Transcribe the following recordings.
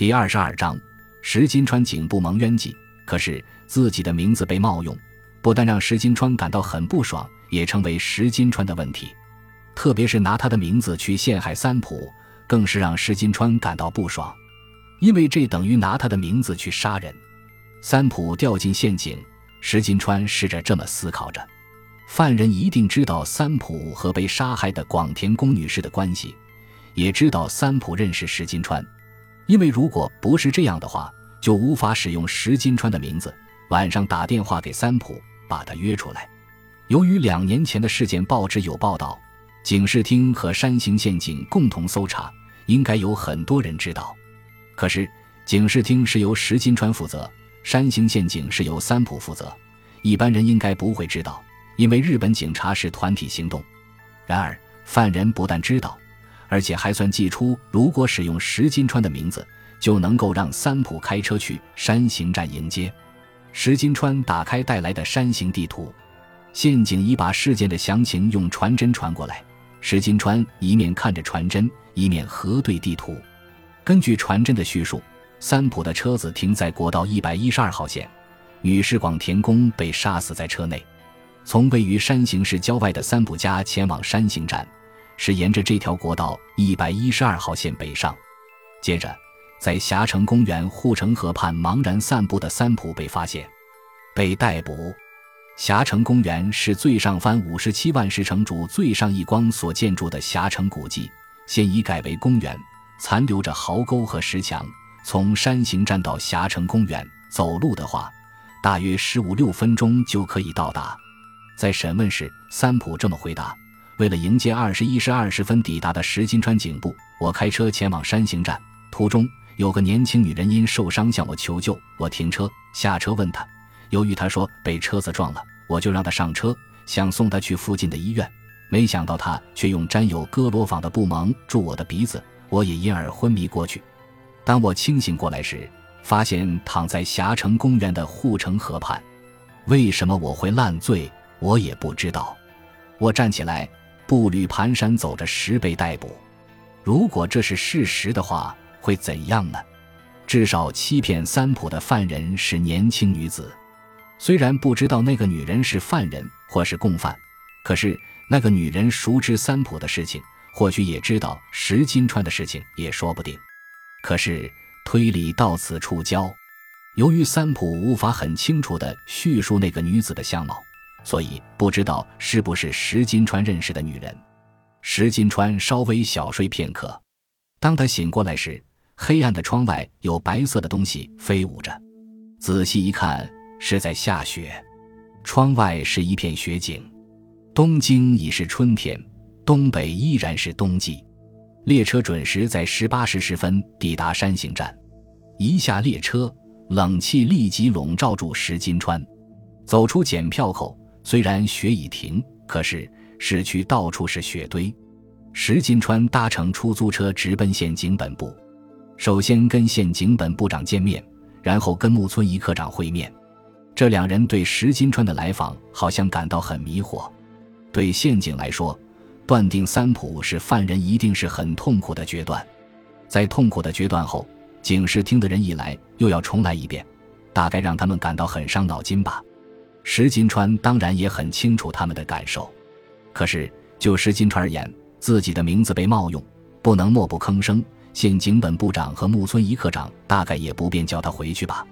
第二十二章，石金川颈部蒙冤记。可是自己的名字被冒用，不但让石金川感到很不爽，也成为石金川的问题。特别是拿他的名字去陷害三浦，更是让石金川感到不爽，因为这等于拿他的名字去杀人。三浦掉进陷阱，石金川试着这么思考着：犯人一定知道三浦和被杀害的广田宫女士的关系，也知道三浦认识石金川，因为如果不是这样的话。就无法使用石金川的名字，晚上打电话给三浦，把他约出来。由于两年前的事件报纸有报道，警视厅和山形县警共同搜查，应该有很多人知道。可是警视厅是由石金川负责，山形县警是由三浦负责，一般人应该不会知道，因为日本警察是团体行动。然而犯人不但知道，而且还算计出，如果使用石金川的名字。就能够让三浦开车去山形站迎接。石金川打开带来的山形地图，陷阱已把事件的详情用传真传过来。石金川一面看着传真，一面核对地图。根据传真的叙述，三浦的车子停在国道一百一十二号线，女士广田宫被杀死在车内。从位于山形市郊外的三浦家前往山形站，是沿着这条国道一百一十二号线北上。接着。在霞城公园护城河畔茫然散步的三浦被发现，被逮捕。霞城公园是最上番五十七万石城主最上一光所建筑的霞城古迹，现已改为公园，残留着壕沟和石墙。从山形站到霞城公园，走路的话，大约十五六分钟就可以到达。在审问时，三浦这么回答：“为了迎接二十一时二十分抵达的石金川警部，我开车前往山形站，途中。”有个年轻女人因受伤向我求救，我停车下车问她，由于她说被车子撞了，我就让她上车，想送她去附近的医院，没想到她却用沾有哥罗坊的布蒙住我的鼻子，我也因而昏迷过去。当我清醒过来时，发现躺在霞城公园的护城河畔。为什么我会烂醉，我也不知道。我站起来，步履蹒跚走着时被逮捕。如果这是事实的话。会怎样呢？至少欺骗三浦的犯人是年轻女子，虽然不知道那个女人是犯人或是共犯，可是那个女人熟知三浦的事情，或许也知道石金川的事情，也说不定。可是推理到此触礁，由于三浦无法很清楚地叙述那个女子的相貌，所以不知道是不是石金川认识的女人。石金川稍微小睡片刻，当他醒过来时。黑暗的窗外有白色的东西飞舞着，仔细一看是在下雪。窗外是一片雪景。东京已是春天，东北依然是冬季。列车准时在十八时十分抵达山形站。一下列车，冷气立即笼罩住石金川。走出检票口，虽然雪已停，可是市区到处是雪堆。石金川搭乘出租车直奔县警本部。首先跟县警本部长见面，然后跟木村一科长会面。这两人对石金川的来访好像感到很迷惑。对县警来说，断定三浦是犯人一定是很痛苦的决断。在痛苦的决断后，警视厅的人一来又要重来一遍，大概让他们感到很伤脑筋吧。石金川当然也很清楚他们的感受。可是就石金川而言，自己的名字被冒用，不能默不吭声。县警本部长和木村一科长大概也不便叫他回去吧？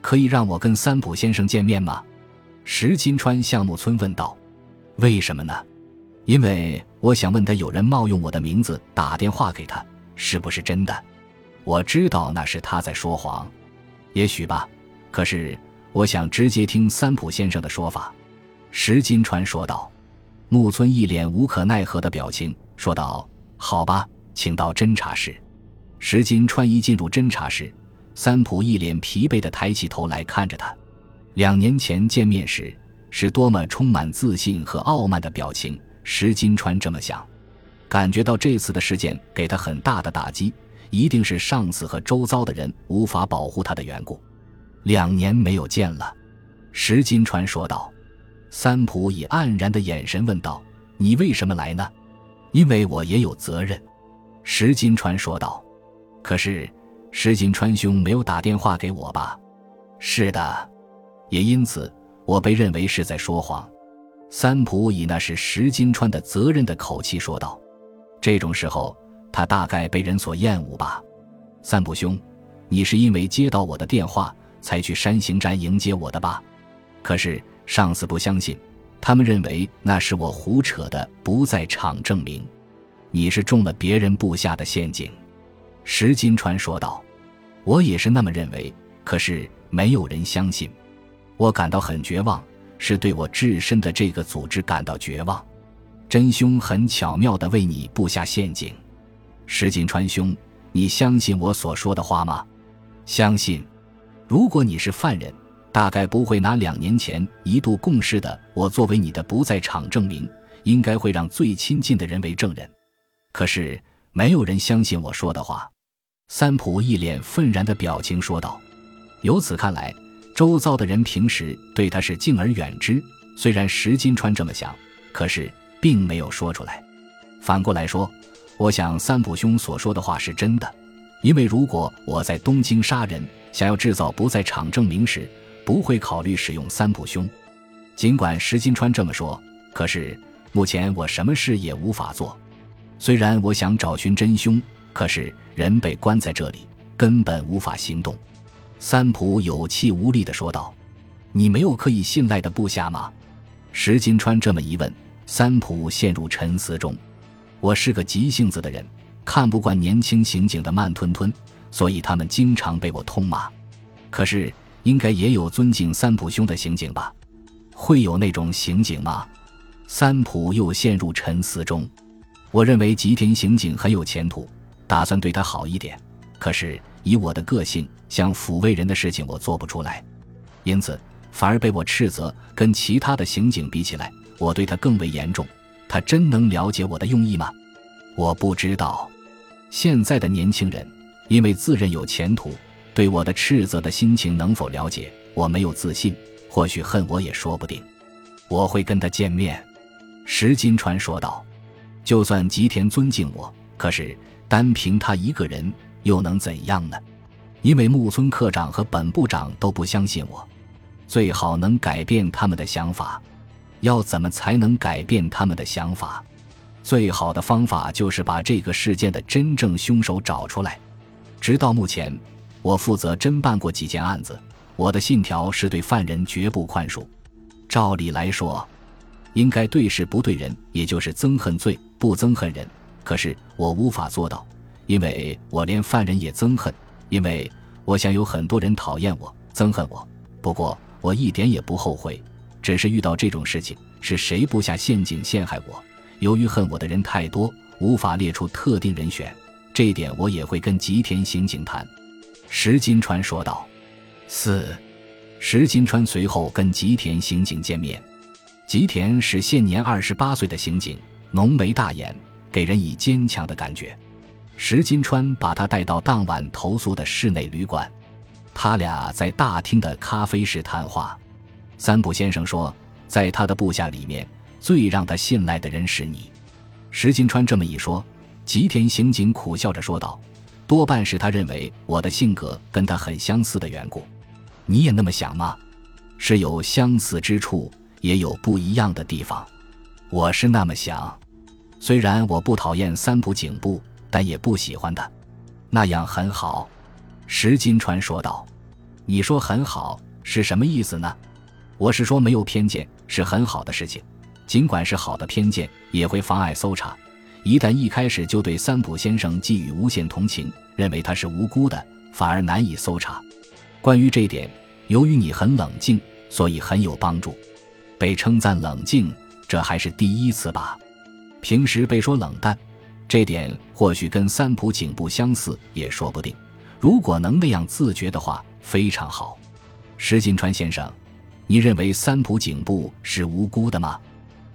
可以让我跟三浦先生见面吗？石金川向木村问道。为什么呢？因为我想问他，有人冒用我的名字打电话给他，是不是真的？我知道那是他在说谎，也许吧。可是我想直接听三浦先生的说法。石金川说道。木村一脸无可奈何的表情说道：“好吧，请到侦查室。”石金川一进入侦查室，三浦一脸疲惫的抬起头来看着他。两年前见面时，是多么充满自信和傲慢的表情。石金川这么想，感觉到这次的事件给他很大的打击，一定是上司和周遭的人无法保护他的缘故。两年没有见了，石金川说道。三浦以黯然的眼神问道：“你为什么来呢？”“因为我也有责任。”石金川说道。可是，石金川兄没有打电话给我吧？是的，也因此我被认为是在说谎。三浦以那是石金川的责任的口气说道：“这种时候，他大概被人所厌恶吧。”三浦兄，你是因为接到我的电话才去山形站迎接我的吧？可是上司不相信，他们认为那是我胡扯的不在场证明。你是中了别人布下的陷阱。”石金川说道。我也是那么认为，可是没有人相信。我感到很绝望，是对我置身的这个组织感到绝望。真凶很巧妙地为你布下陷阱，石金川兄，你相信我所说的话吗？相信。如果你是犯人，大概不会拿两年前一度共事的我作为你的不在场证明，应该会让最亲近的人为证人。可是没有人相信我说的话。三浦一脸愤然的表情说道：“由此看来，周遭的人平时对他是敬而远之。虽然石金川这么想，可是并没有说出来。反过来说，我想三浦兄所说的话是真的，因为如果我在东京杀人，想要制造不在场证明时，不会考虑使用三浦兄。尽管石金川这么说，可是目前我什么事也无法做。虽然我想找寻真凶。”可是人被关在这里，根本无法行动。”三浦有气无力地说道。“你没有可以信赖的部下吗？”石金川这么一问，三浦陷入沉思中。“我是个急性子的人，看不惯年轻刑警的慢吞吞，所以他们经常被我痛骂。可是应该也有尊敬三浦兄的刑警吧？会有那种刑警吗？”三浦又陷入沉思中。“我认为吉田刑警很有前途。”打算对他好一点，可是以我的个性，想抚慰人的事情我做不出来，因此反而被我斥责。跟其他的刑警比起来，我对他更为严重。他真能了解我的用意吗？我不知道。现在的年轻人因为自认有前途，对我的斥责的心情能否了解？我没有自信，或许恨我也说不定。我会跟他见面。”石金川说道。“就算吉田尊敬我，可是……”单凭他一个人又能怎样呢？因为木村科长和本部长都不相信我，最好能改变他们的想法。要怎么才能改变他们的想法？最好的方法就是把这个事件的真正凶手找出来。直到目前，我负责侦办过几件案子，我的信条是对犯人绝不宽恕。照理来说，应该对事不对人，也就是憎恨罪不憎恨人。可是我无法做到，因为我连犯人也憎恨，因为我想有很多人讨厌我、憎恨我。不过我一点也不后悔，只是遇到这种事情，是谁布下陷阱陷害我？由于恨我的人太多，无法列出特定人选，这一点我也会跟吉田刑警谈。”石金川说道。四，石金川随后跟吉田刑警见面。吉田是现年二十八岁的刑警，浓眉大眼。给人以坚强的感觉。石金川把他带到当晚投宿的室内旅馆，他俩在大厅的咖啡室谈话。三浦先生说，在他的部下里面，最让他信赖的人是你。石金川这么一说，吉田刑警苦笑着说道：“多半是他认为我的性格跟他很相似的缘故。你也那么想吗？是有相似之处，也有不一样的地方。我是那么想。”虽然我不讨厌三浦警部，但也不喜欢他。那样很好，石金川说道。你说很好是什么意思呢？我是说没有偏见是很好的事情。尽管是好的偏见，也会妨碍搜查。一旦一开始就对三浦先生寄予无限同情，认为他是无辜的，反而难以搜查。关于这一点，由于你很冷静，所以很有帮助。被称赞冷静，这还是第一次吧？平时被说冷淡，这点或许跟三浦警部相似，也说不定。如果能那样自觉的话，非常好。石金川先生，你认为三浦警部是无辜的吗？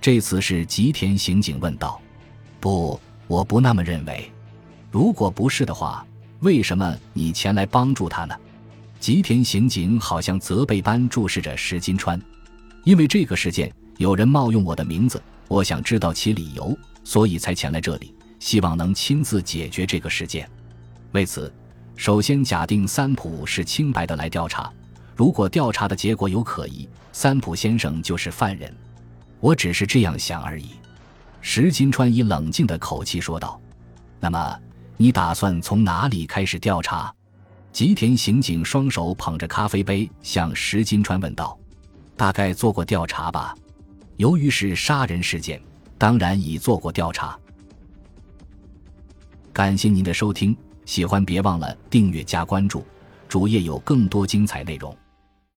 这次是吉田刑警问道。不，我不那么认为。如果不是的话，为什么你前来帮助他呢？吉田刑警好像责备般注视着石金川。因为这个事件，有人冒用我的名字。我想知道其理由，所以才前来这里，希望能亲自解决这个事件。为此，首先假定三浦是清白的来调查，如果调查的结果有可疑，三浦先生就是犯人。我只是这样想而已。”石金川以冷静的口气说道。“那么，你打算从哪里开始调查？”吉田刑警双手捧着咖啡杯向石金川问道。“大概做过调查吧。由于是杀人事件，当然已做过调查。”感谢您的收听。喜欢别忘了订阅加关注，主页有更多精彩内容。